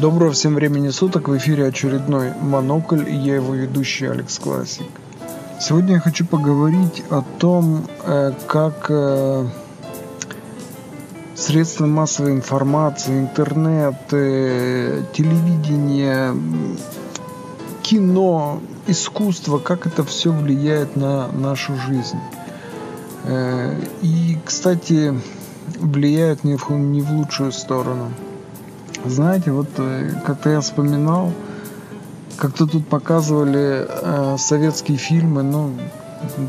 Доброго всем времени суток, в эфире очередной Монокль и я его ведущий Алекс Классик. Сегодня я хочу поговорить о том, э, как э, средства массовой информации, интернет, э, телевидение, кино, искусство, как это все влияет на нашу жизнь. И, кстати, влияет не в, не в лучшую сторону. Знаете, вот э, как-то я вспоминал, как-то тут показывали э, советские фильмы, ну,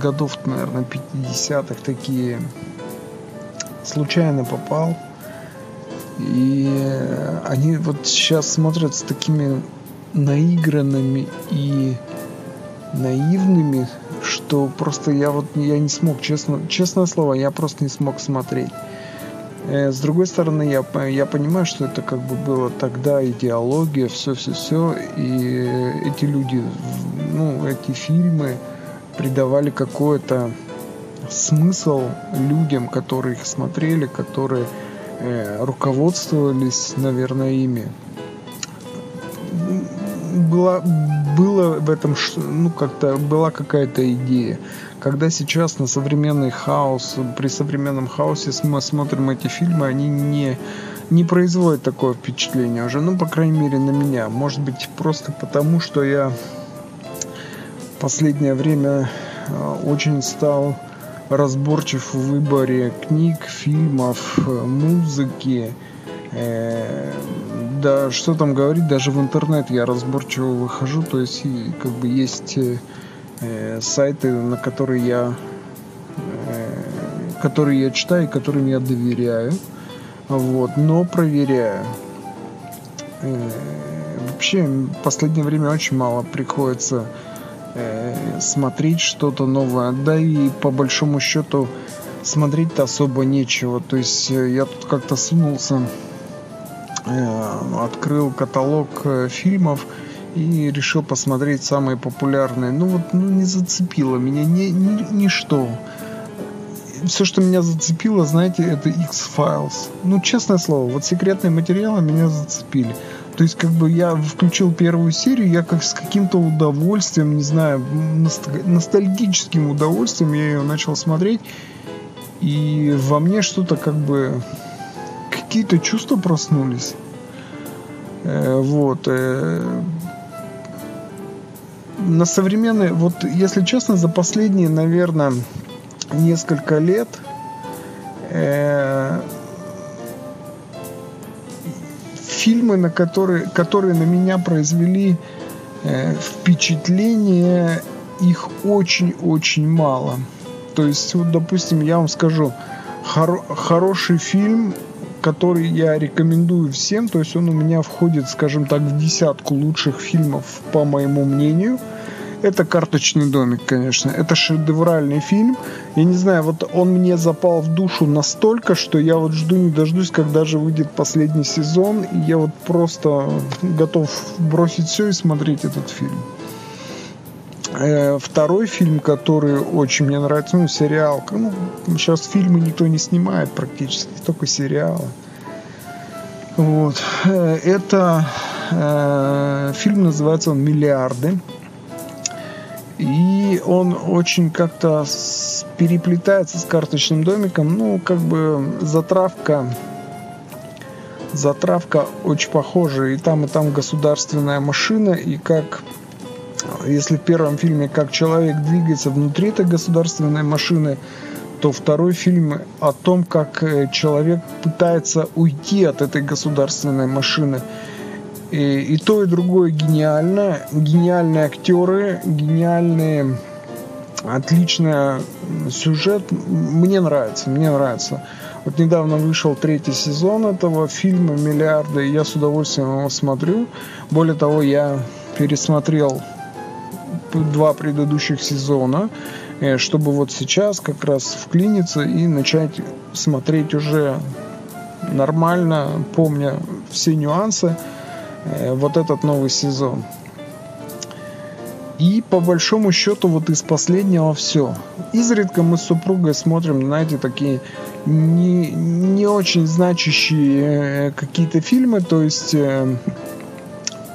годов, наверное, 50-х такие. Случайно попал. И они вот сейчас смотрят с такими наигранными и наивными, что просто я вот я не смог, честно, честное слово, я просто не смог смотреть. Э, с другой стороны, я, я понимаю, что это как бы было тогда идеология, все-все-все, и эти люди, ну, эти фильмы придавали какой-то смысл людям, которые их смотрели, которые э, руководствовались, наверное, ими. Была, было в этом, ну, как-то была какая-то идея. Когда сейчас на современный хаос, при современном хаосе мы смотрим эти фильмы, они не, не производят такое впечатление уже, ну, по крайней мере, на меня. Может быть, просто потому, что я последнее время э, очень стал разборчив в выборе книг, фильмов, э, музыки. Э, да, что там говорить, даже в интернет я разборчиво выхожу, то есть как бы есть э, сайты, на которые я, э, которые я читаю, которым я доверяю, вот, но проверяю. Э, вообще, в последнее время очень мало приходится э, смотреть что-то новое, да и по большому счету смотреть-то особо нечего. То есть э, я тут как-то сунулся, открыл каталог э, фильмов, и решил посмотреть самые популярные. Ну вот, ну не зацепило меня ни, ни, ничто. Все, что меня зацепило, знаете, это X-Files. Ну, честное слово, вот секретные материалы меня зацепили. То есть, как бы я включил первую серию, я как с каким-то удовольствием, не знаю, ностальгическим удовольствием я ее начал смотреть. И во мне что-то как бы... Какие-то чувства проснулись. Э, вот. Э, на современные, вот если честно, за последние, наверное, несколько лет э, фильмы, на которые, которые на меня произвели э, впечатление, их очень-очень мало. То есть, вот, допустим, я вам скажу, хор- хороший фильм который я рекомендую всем. То есть он у меня входит, скажем так, в десятку лучших фильмов, по моему мнению. Это «Карточный домик», конечно. Это шедевральный фильм. Я не знаю, вот он мне запал в душу настолько, что я вот жду не дождусь, когда же выйдет последний сезон. И я вот просто готов бросить все и смотреть этот фильм. Э, второй фильм, который очень мне нравится, ну, сериал. Ну, сейчас фильмы никто не снимает практически, только сериалы. Вот. Э, это э, фильм называется он «Миллиарды». И он очень как-то переплетается с карточным домиком. Ну, как бы затравка затравка очень похожа. И там, и там государственная машина, и как если в первом фильме как человек двигается внутри этой государственной машины, то второй фильм о том, как э, человек пытается уйти от этой государственной машины. И, и то, и другое гениально. Гениальные актеры, гениальные, отличный сюжет. Мне нравится, мне нравится. Вот недавно вышел третий сезон этого фильма «Миллиарды», и я с удовольствием его смотрю. Более того, я пересмотрел два предыдущих сезона, э, чтобы вот сейчас как раз вклиниться и начать смотреть уже нормально, помня все нюансы, э, вот этот новый сезон. И по большому счету вот из последнего все. Изредка мы с супругой смотрим, знаете, такие не, не очень значащие э, какие-то фильмы, то есть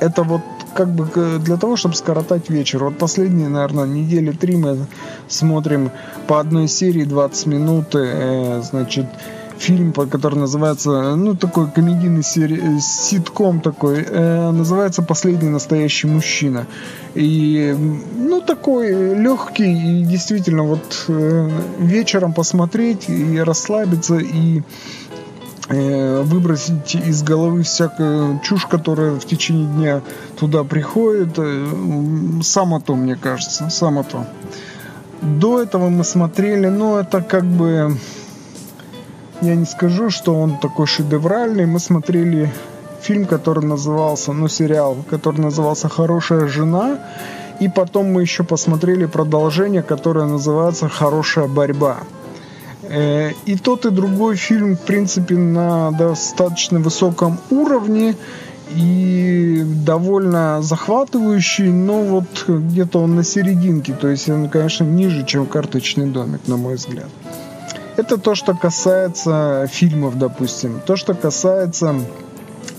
это вот как бы для того, чтобы скоротать вечер. Вот последние, наверное, недели три мы смотрим по одной серии 20 минут, э, значит, фильм, который называется, ну, такой комедийный сери... ситком такой, э, называется «Последний настоящий мужчина». И, ну, такой легкий и действительно вот э, вечером посмотреть и расслабиться, и э, выбросить из головы всякую чушь, которая в течение дня туда приходит. Э, само то, мне кажется, само то. До этого мы смотрели, ну, это как бы я не скажу, что он такой шедевральный. Мы смотрели фильм, который назывался, ну, сериал, который назывался «Хорошая жена». И потом мы еще посмотрели продолжение, которое называется «Хорошая борьба». Э, и тот, и другой фильм, в принципе, на достаточно высоком уровне и довольно захватывающий, но вот где-то он на серединке, то есть он, конечно, ниже, чем «Карточный домик», на мой взгляд. Это то, что касается фильмов, допустим. То, что касается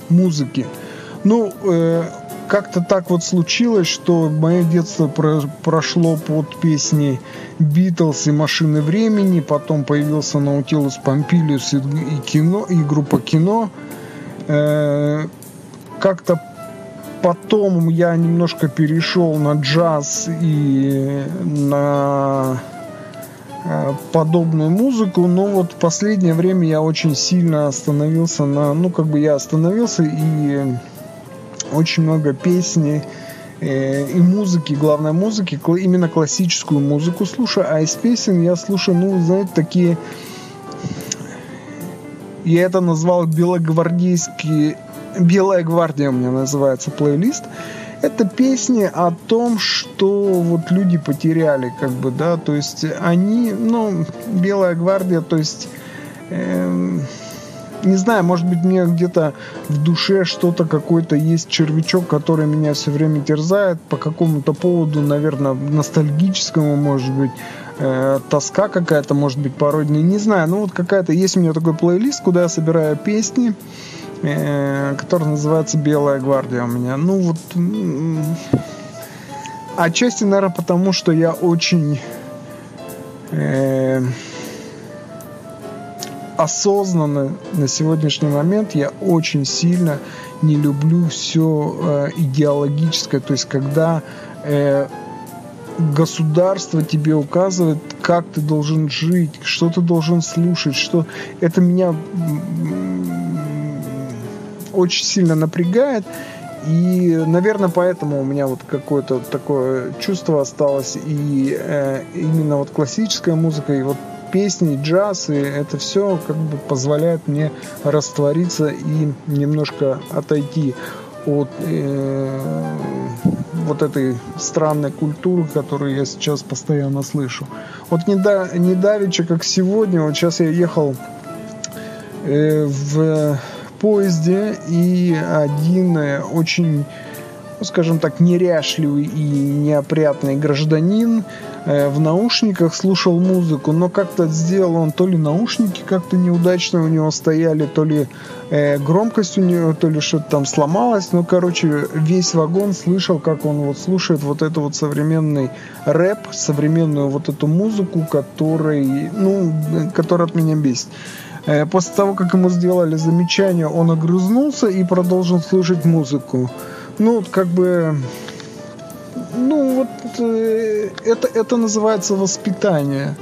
музыки. Ну, э, как-то так вот случилось, что мое детство про прошло под песни Битлз и Машины времени, потом появился Наутилус Помпилиус и, и кино, и группа кино. Э, как-то потом я немножко перешел на джаз и на Э, подобную музыку, но вот в последнее время я очень сильно остановился на, ну как бы я остановился и очень много песни э, и музыки, главной музыки, именно классическую музыку слушаю, а из песен я слушаю, ну, знаете, такие, я это назвал белогвардейские, Белая гвардия у меня называется плейлист, это песни о том, что вот люди потеряли, как бы, да, то есть они, ну, Белая гвардия, то есть, э, не знаю, может быть, мне где-то в душе что-то какой-то есть червячок, который меня все время терзает по какому-то поводу, наверное, ностальгическому, может быть, э, тоска какая-то, может быть, породная, не знаю, ну вот какая-то, есть у меня такой плейлист, куда я собираю песни, Э, который называется «Белая гвардия» у меня. Ну вот... Отчасти, наверное, потому что я очень э, осознанно на сегодняшний момент я очень сильно не люблю все э, идеологическое, то есть когда э, государство тебе указывает, как ты должен жить, что ты должен слушать, что это меня очень сильно напрягает. И, наверное, поэтому у меня вот какое-то такое чувство осталось. И э, именно вот классическая музыка, и вот песни, джаз, и это все как бы позволяет мне раствориться и немножко отойти от э, вот этой странной культуры, которую я сейчас постоянно слышу. Вот не, да, не давеча, как сегодня, вот сейчас я ехал э, в поезде, и один э, очень, скажем так, неряшливый и неопрятный гражданин э, в наушниках слушал музыку, но как-то сделал он то ли наушники как-то неудачно у него стояли, то ли э, громкость у него, то ли что-то там сломалось. Ну, короче, весь вагон слышал, как он вот слушает вот это вот современный рэп, современную вот эту музыку, который, ну, которая от меня бесит. Э, после того, как ему сделали замечание, он огрызнулся и продолжил слушать музыку. Ну, как бы... Ну, вот э, это, это называется воспитание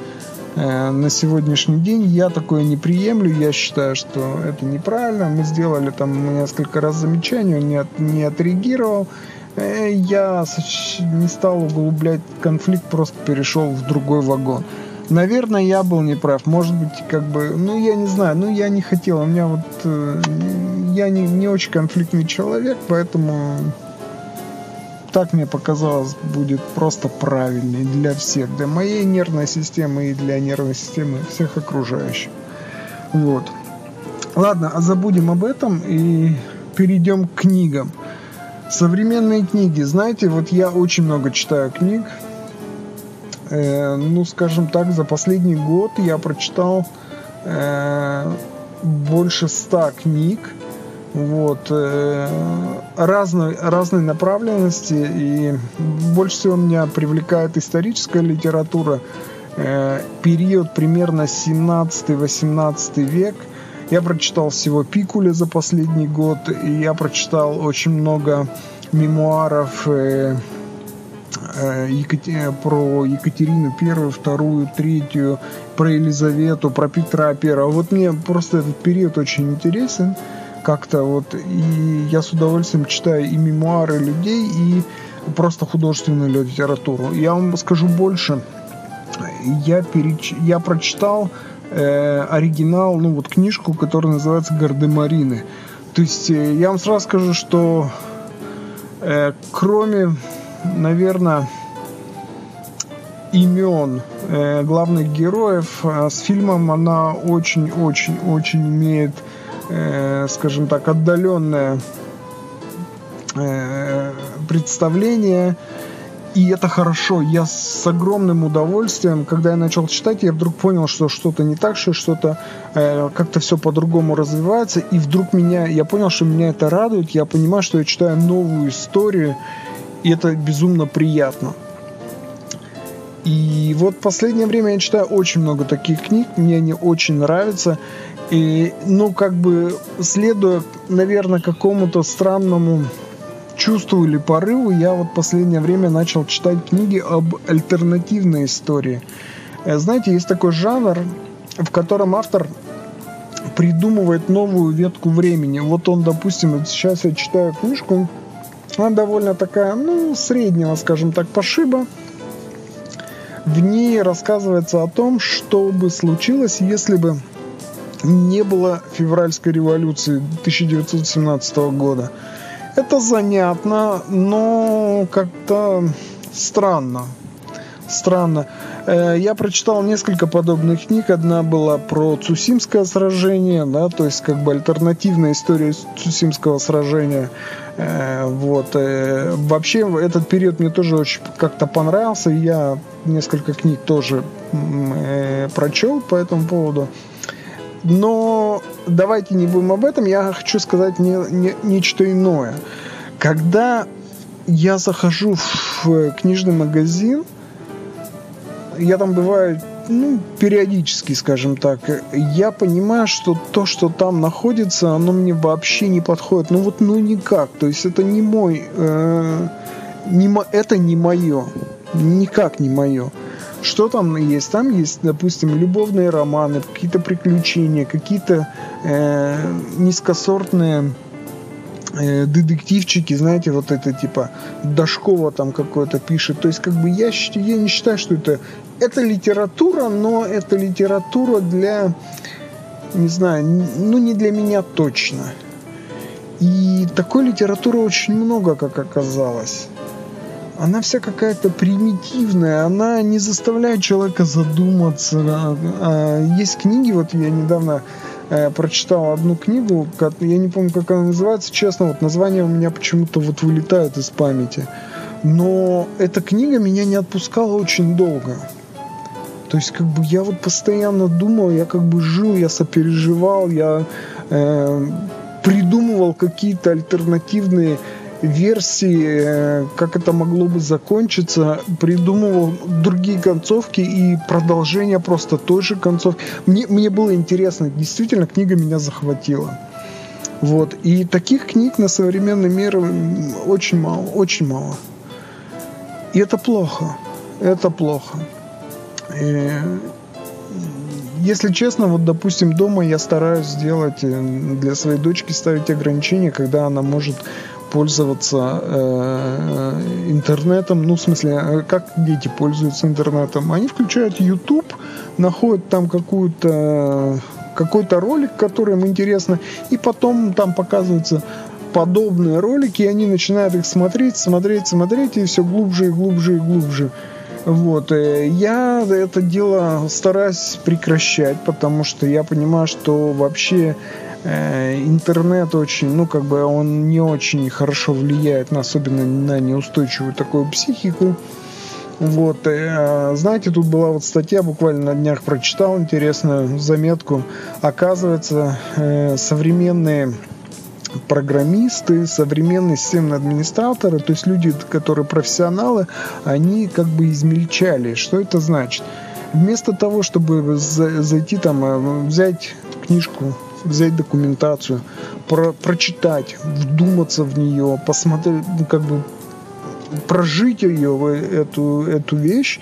э, на сегодняшний день. Я такое не приемлю. Я считаю, что это неправильно. Мы сделали там несколько раз замечание, он не, от, не отреагировал. Я не стал углублять конфликт, просто перешел в другой вагон. Наверное, я был неправ. Может быть, как бы, ну, я не знаю, ну, я не хотел. У меня вот, э, я не, не очень конфликтный человек, поэтому так мне показалось, будет просто правильнее для всех, для моей нервной системы и для нервной системы всех окружающих. Вот. Ладно, а забудем об этом и перейдем к книгам. Современные книги. Знаете, вот я очень много читаю книг. Э, ну, скажем так, за последний год я прочитал э, больше ста книг. Вот, э, разной, разной направленности, и больше всего меня привлекает историческая литература, э, период примерно 17-18 век. Я прочитал всего Пикуля за последний год, и я прочитал очень много мемуаров э, про Екатерину первую, вторую, третью, про Елизавету, про Петра первого. Вот мне просто этот период очень интересен как-то вот, и я с удовольствием читаю и мемуары людей, и просто художественную литературу. Я вам скажу больше. Я, переч... я прочитал э, оригинал, ну вот книжку, которая называется «Гардемарины». То есть э, я вам сразу скажу, что э, кроме, наверное, имен э, главных героев, э, с фильмом она очень-очень-очень имеет э, скажем так, отдаленное э, представление. И это хорошо. Я с огромным удовольствием, когда я начал читать, я вдруг понял, что что-то не так, что что-то э, как-то все по-другому развивается. И вдруг меня, я понял, что меня это радует. Я понимаю, что я читаю новую историю, и это безумно приятно. И вот в последнее время я читаю очень много таких книг, мне они очень нравятся. И, ну, как бы, следуя, наверное, какому-то странному чувству или порыву, я вот последнее время начал читать книги об альтернативной истории. Э, знаете, есть такой жанр, в котором автор придумывает новую ветку времени. Вот он, допустим, вот сейчас я читаю книжку, она довольно такая, ну, среднего, скажем так, пошиба. В ней рассказывается о том, что бы случилось, если бы не было февральской революции 1917 года. Это занятно, но как-то странно. Странно. Э, я прочитал несколько подобных книг. Одна была про Цусимское сражение, да, то есть как бы альтернативная история Цусимского сражения. Э, вот. Э, вообще этот период мне тоже очень как-то понравился. Я несколько книг тоже прочел по этому поводу. Но давайте не будем об этом. Я хочу сказать не, не, нечто иное. Когда я захожу в книжный магазин, я там бываю ну, периодически, скажем так, я понимаю, что то, что там находится, оно мне вообще не подходит. Ну вот, ну никак. То есть это не мой, э, не, это не мое, никак не мое. Что там есть? Там есть, допустим, любовные романы, какие-то приключения, какие-то э, низкосортные э, детективчики, знаете, вот это типа Дашкова там какое-то пишет. То есть как бы я, я не считаю, что это это литература, но это литература для, не знаю, ну не для меня точно. И такой литературы очень много, как оказалось она вся какая-то примитивная, она не заставляет человека задуматься. А, а, есть книги, вот я недавно э, прочитал одну книгу, я не помню, как она называется, честно, вот название у меня почему-то вот вылетает из памяти. Но эта книга меня не отпускала очень долго. То есть, как бы я вот постоянно думал, я как бы жил, я сопереживал, я э, придумывал какие-то альтернативные версии, э, как это могло бы закончиться, придумывал другие концовки и продолжение просто той же концовки. Мне, мне было интересно, действительно, книга меня захватила. Вот. И таких книг на современный мир очень мало, очень мало. И это плохо. Это плохо. И, э, если честно, вот, допустим, дома я стараюсь сделать э, для своей дочки ставить ограничения, когда она может пользоваться э, интернетом, ну, в смысле, э, как дети пользуются интернетом. Они включают YouTube, находят там какую-то какой-то ролик, который им интересно, и потом там показываются подобные ролики, и они начинают их смотреть, смотреть, смотреть, и все глубже и глубже и глубже. Вот. Э, я это дело стараюсь прекращать, потому что я понимаю, что вообще Э, интернет очень, ну, как бы он не очень хорошо влияет, на, особенно на неустойчивую такую психику. Вот, э, знаете, тут была вот статья, буквально на днях прочитал интересную заметку. Оказывается, современные программисты, современные системные администраторы, то есть люди, которые профессионалы, они как бы измельчали. Что это значит? Вместо того, чтобы зайти там, э, взять книжку, взять документацию, про прочитать, вдуматься в нее, посмотреть, ну, как бы прожить ее, эту, эту вещь,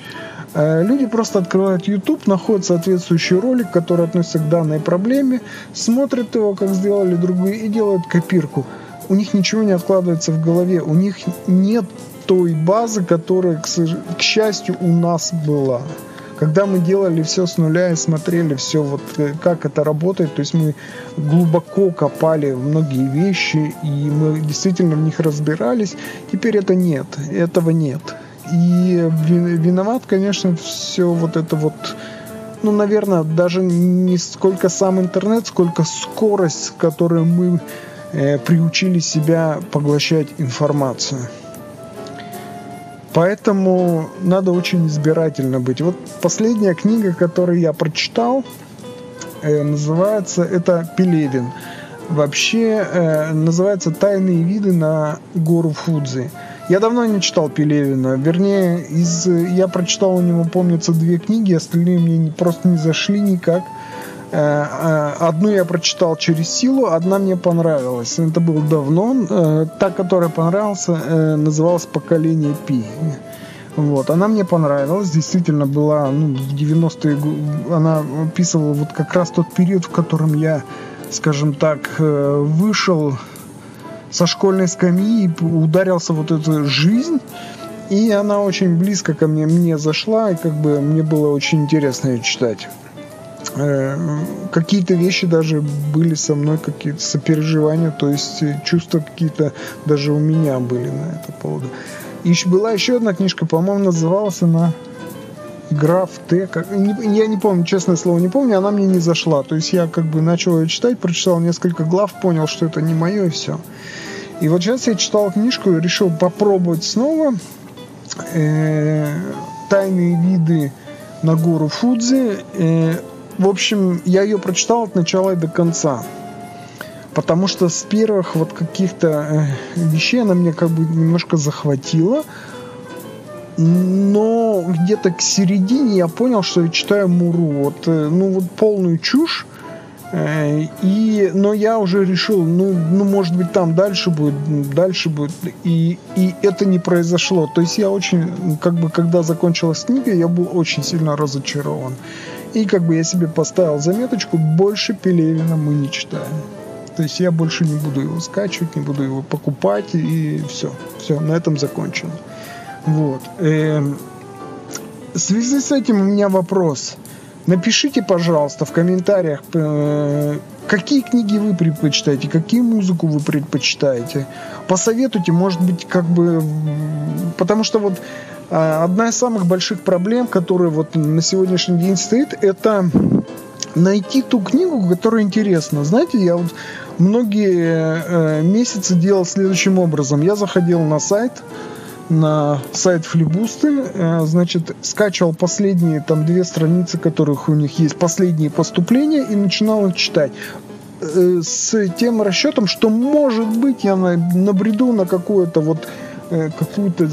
Люди просто открывают YouTube, находят соответствующий ролик, который относится к данной проблеме, смотрят его, как сделали другие, и делают копирку. У них ничего не откладывается в голове, у них нет той базы, которая, к, к счастью, у нас была. Когда мы делали все с нуля и смотрели все, вот э, как это работает, то есть мы глубоко копали многие вещи, и мы действительно в них разбирались, теперь это нет, этого нет. И виноват, конечно, все вот это вот ну, наверное, даже не сколько сам интернет, сколько скорость, с которой мы э, приучили себя поглощать информацию. Поэтому надо очень избирательно быть. Вот последняя книга, которую я прочитал, э, называется это Пелевин. Вообще э, называется «Тайные виды на гору Фудзи». Я давно не читал Пелевина. Вернее, из, я прочитал у него, помнится, две книги, остальные мне просто не зашли никак. Э, э, одну я прочитал через силу, одна мне понравилась. Это было давно. Э, та, которая понравилась, называлась «Поколение Пи». Вот, она мне понравилась, действительно была, ну, в 90-е, она описывала вот как раз тот период, в котором я, скажем так, вышел со школьной скамьи и ударился вот эту жизнь, и она очень близко ко мне, мне зашла, и как бы мне было очень интересно ее читать. Э, какие-то вещи даже были со мной, какие-то сопереживания, то есть э, чувства какие-то даже у меня были на это поводу. И была еще одна книжка, по-моему, называлась она Граф Т. Как, я не помню, честное слово, не помню, она мне не зашла. То есть я как бы начал ее читать, прочитал несколько глав, понял, что это не мое, и все. И вот сейчас я читал книжку и решил попробовать снова. Э, Тайные виды на гору Фудзи. Э, в общем, я ее прочитал от начала и до конца. Потому что с первых вот каких-то э, вещей она меня как бы немножко захватила. Но где-то к середине я понял, что я читаю Муру. Вот, э, ну вот полную чушь. Э, и, но я уже решил, ну, ну, может быть, там дальше будет, дальше будет. И, и это не произошло. То есть я очень, как бы, когда закончилась книга, я был очень сильно разочарован. И как бы я себе поставил заметочку, больше Пелевина мы не читаем. То есть я больше не буду его скачивать, не буду его покупать, и все. Все, на этом закончено. Вот. Эм, в связи с этим у меня вопрос. Напишите, пожалуйста, в комментариях, э, какие книги вы предпочитаете, какие музыку вы предпочитаете. Посоветуйте, может быть, как бы... Потому что вот а, одна из самых больших проблем, которая вот на сегодняшний день стоит, это найти ту книгу, которая интересна. Знаете, я вот многие э, месяцы делал следующим образом. Я заходил на сайт, на сайт Флибусты, э, значит, скачивал последние там две страницы, которых у них есть, последние поступления, и начинал их читать э, с тем расчетом, что может быть я набреду на какую-то вот э, какую-то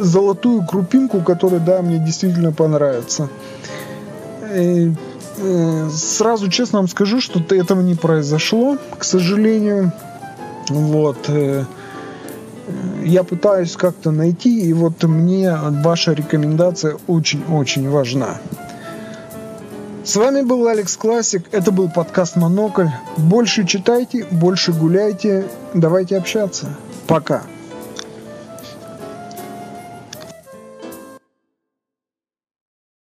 золотую крупинку, которая, да, мне действительно понравится. Сразу честно вам скажу, что этого не произошло, к сожалению. Вот. Я пытаюсь как-то найти, и вот мне ваша рекомендация очень-очень важна. С вами был Алекс Классик, это был подкаст Монокль. Больше читайте, больше гуляйте, давайте общаться. Пока.